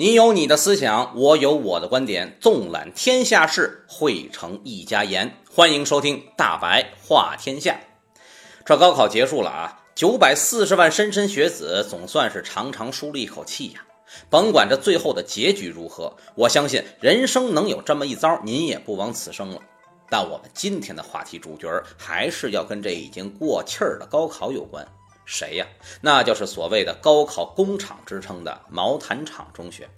你有你的思想，我有我的观点，纵览天下事，汇成一家言。欢迎收听大白话天下。这高考结束了啊，九百四十万莘莘学子总算是长长舒了一口气呀。甭管这最后的结局如何，我相信人生能有这么一遭，您也不枉此生了。但我们今天的话题主角还是要跟这已经过气儿的高考有关。谁呀？那就是所谓的高考工厂之称的毛毯厂中学。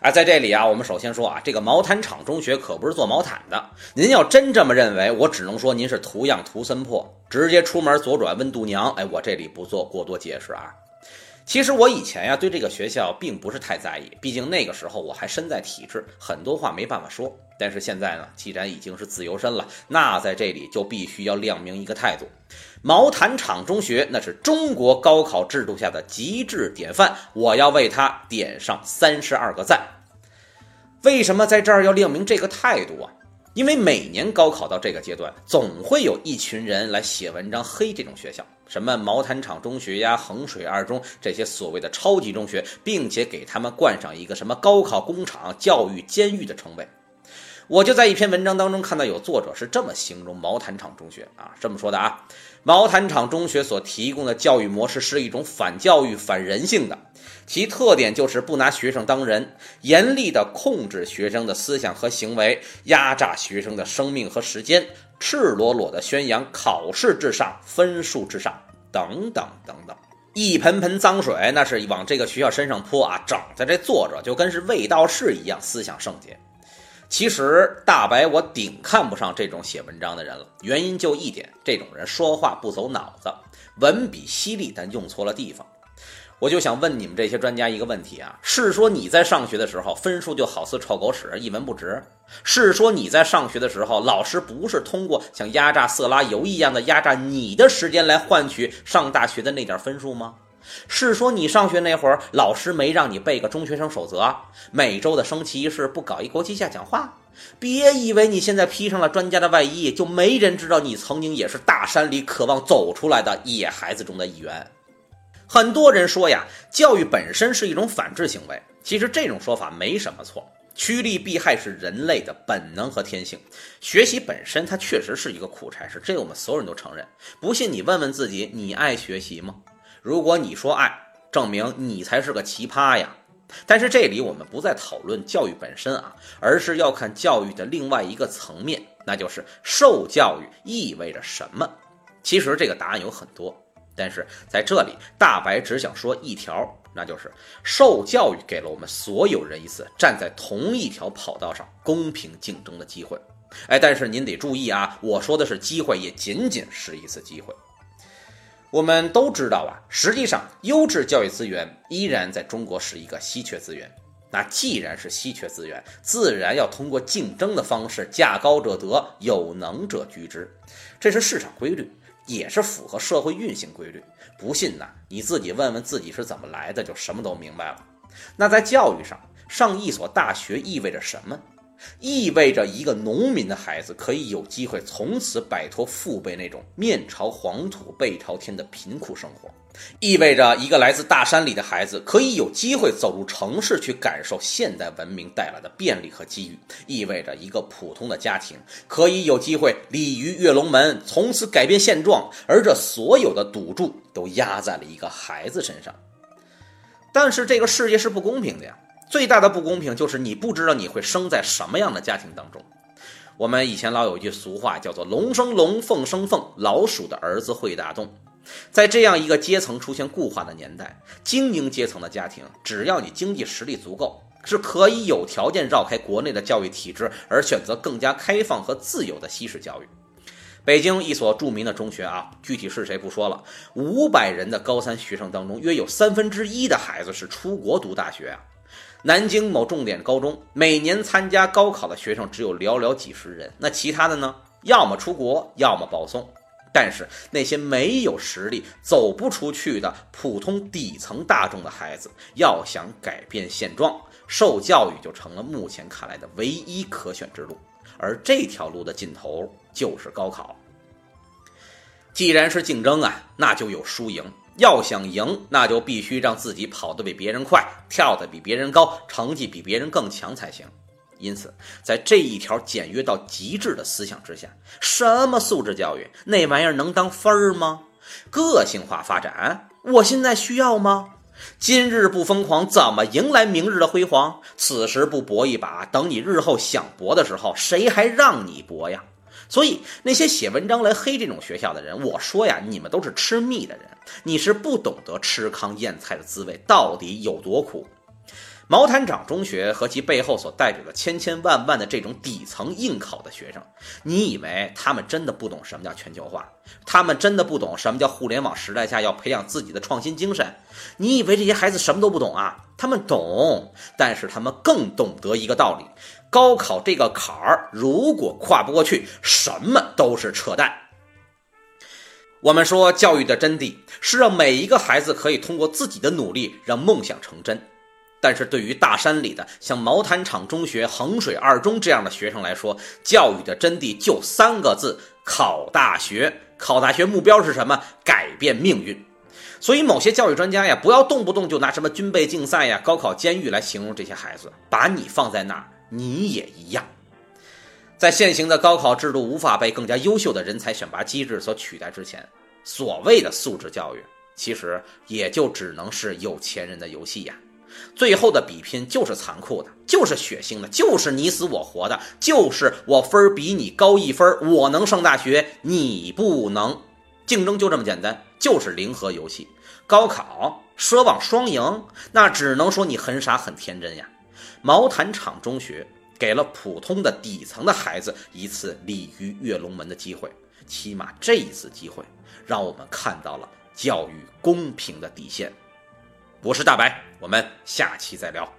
啊，在这里啊，我们首先说啊，这个毛毯厂中学可不是做毛毯的。您要真这么认为，我只能说您是图样图森破，直接出门左转问度娘。哎，我这里不做过多解释啊。其实我以前呀，对这个学校并不是太在意，毕竟那个时候我还身在体制，很多话没办法说。但是现在呢，既然已经是自由身了，那在这里就必须要亮明一个态度：毛坦厂中学那是中国高考制度下的极致典范，我要为他点上三十二个赞。为什么在这儿要亮明这个态度啊？因为每年高考到这个阶段，总会有一群人来写文章黑这种学校，什么毛坦厂中学呀、衡水二中这些所谓的超级中学，并且给他们冠上一个什么高考工厂、教育监狱的称谓。我就在一篇文章当中看到有作者是这么形容毛坦厂中学啊，这么说的啊，毛坦厂中学所提供的教育模式是一种反教育、反人性的，其特点就是不拿学生当人，严厉的控制学生的思想和行为，压榨学生的生命和时间，赤裸裸的宣扬考试至上、分数至上等等等等，一盆盆脏水那是往这个学校身上泼啊，整的这作者就跟是卫道士一样，思想圣洁。其实大白我顶看不上这种写文章的人了，原因就一点，这种人说话不走脑子，文笔犀利，但用错了地方。我就想问你们这些专家一个问题啊：是说你在上学的时候分数就好似臭狗屎，一文不值？是说你在上学的时候，老师不是通过像压榨色拉油一样的压榨你的时间来换取上大学的那点分数吗？是说你上学那会儿，老师没让你背个中学生守则，每周的升旗仪式不搞一国旗下讲话？别以为你现在披上了专家的外衣，就没人知道你曾经也是大山里渴望走出来的野孩子中的一员。很多人说呀，教育本身是一种反制行为，其实这种说法没什么错。趋利避害是人类的本能和天性，学习本身它确实是一个苦差事，这我们所有人都承认。不信你问问自己，你爱学习吗？如果你说爱，证明你才是个奇葩呀！但是这里我们不再讨论教育本身啊，而是要看教育的另外一个层面，那就是受教育意味着什么。其实这个答案有很多，但是在这里大白只想说一条，那就是受教育给了我们所有人一次站在同一条跑道上公平竞争的机会。哎，但是您得注意啊，我说的是机会，也仅仅是一次机会。我们都知道啊，实际上优质教育资源依然在中国是一个稀缺资源。那既然是稀缺资源，自然要通过竞争的方式，价高者得，有能者居之，这是市场规律，也是符合社会运行规律。不信呐，你自己问问自己是怎么来的，就什么都明白了。那在教育上，上一所大学意味着什么？意味着一个农民的孩子可以有机会从此摆脱父辈那种面朝黄土背朝天的贫苦生活，意味着一个来自大山里的孩子可以有机会走入城市去感受现代文明带来的便利和机遇，意味着一个普通的家庭可以有机会鲤鱼跃龙门，从此改变现状，而这所有的赌注都压在了一个孩子身上。但是这个世界是不公平的呀。最大的不公平就是你不知道你会生在什么样的家庭当中。我们以前老有一句俗话叫做“龙生龙，凤生凤，老鼠的儿子会打洞”。在这样一个阶层出现固化的年代，精英阶层的家庭，只要你经济实力足够，是可以有条件绕开国内的教育体制，而选择更加开放和自由的西式教育。北京一所著名的中学啊，具体是谁不说了，五百人的高三学生当中，约有三分之一的孩子是出国读大学啊。南京某重点高中每年参加高考的学生只有寥寥几十人，那其他的呢？要么出国，要么保送。但是那些没有实力、走不出去的普通底层大众的孩子，要想改变现状，受教育就成了目前看来的唯一可选之路。而这条路的尽头就是高考。既然是竞争啊，那就有输赢。要想赢，那就必须让自己跑得比别人快，跳得比别人高，成绩比别人更强才行。因此，在这一条简约到极致的思想之下，什么素质教育那玩意儿能当分儿吗？个性化发展，我现在需要吗？今日不疯狂，怎么迎来明日的辉煌？此时不搏一把，等你日后想搏的时候，谁还让你搏呀？所以那些写文章来黑这种学校的人，我说呀，你们都是吃蜜的人，你是不懂得吃糠咽菜的滋味到底有多苦。毛坦厂中学和其背后所代表的千千万万的这种底层应考的学生，你以为他们真的不懂什么叫全球化？他们真的不懂什么叫互联网时代下要培养自己的创新精神？你以为这些孩子什么都不懂啊？他们懂，但是他们更懂得一个道理：高考这个坎儿，如果跨不过去，什么都是扯淡。我们说，教育的真谛是让每一个孩子可以通过自己的努力让梦想成真。但是对于大山里的像毛坦厂中学、衡水二中这样的学生来说，教育的真谛就三个字：考大学。考大学目标是什么？改变命运。所以某些教育专家呀，不要动不动就拿什么军备竞赛呀、高考监狱来形容这些孩子。把你放在那儿，你也一样。在现行的高考制度无法被更加优秀的人才选拔机制所取代之前，所谓的素质教育，其实也就只能是有钱人的游戏呀。最后的比拼就是残酷的，就是血腥的，就是你死我活的，就是我分比你高一分，我能上大学，你不能。竞争就这么简单，就是零和游戏。高考奢望双赢，那只能说你很傻很天真呀。毛坦厂中学给了普通的底层的孩子一次鲤鱼跃龙门的机会，起码这一次机会让我们看到了教育公平的底线。我是大白，我们下期再聊。